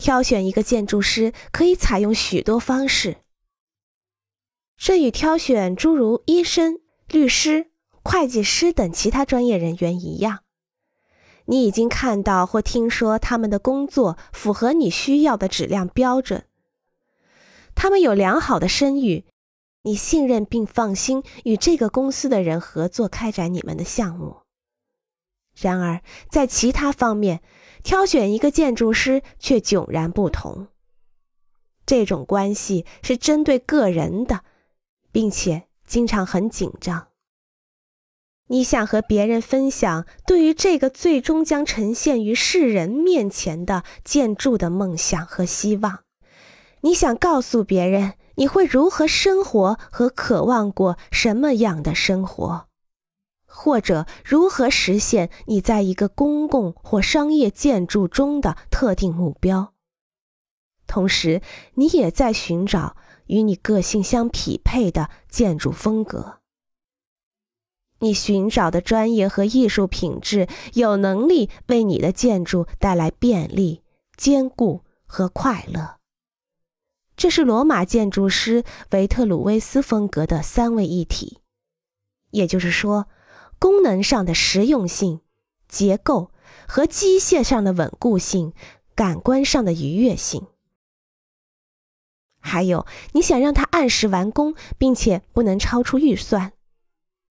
挑选一个建筑师可以采用许多方式，这与挑选诸如医生、律师、会计师等其他专业人员一样。你已经看到或听说他们的工作符合你需要的质量标准，他们有良好的声誉，你信任并放心与这个公司的人合作开展你们的项目。然而，在其他方面，挑选一个建筑师却迥然不同。这种关系是针对个人的，并且经常很紧张。你想和别人分享对于这个最终将呈现于世人面前的建筑的梦想和希望。你想告诉别人你会如何生活和渴望过什么样的生活。或者如何实现你在一个公共或商业建筑中的特定目标？同时，你也在寻找与你个性相匹配的建筑风格。你寻找的专业和艺术品质有能力为你的建筑带来便利、坚固和快乐。这是罗马建筑师维特鲁威斯风格的三位一体，也就是说。功能上的实用性、结构和机械上的稳固性、感官上的愉悦性，还有你想让它按时完工，并且不能超出预算，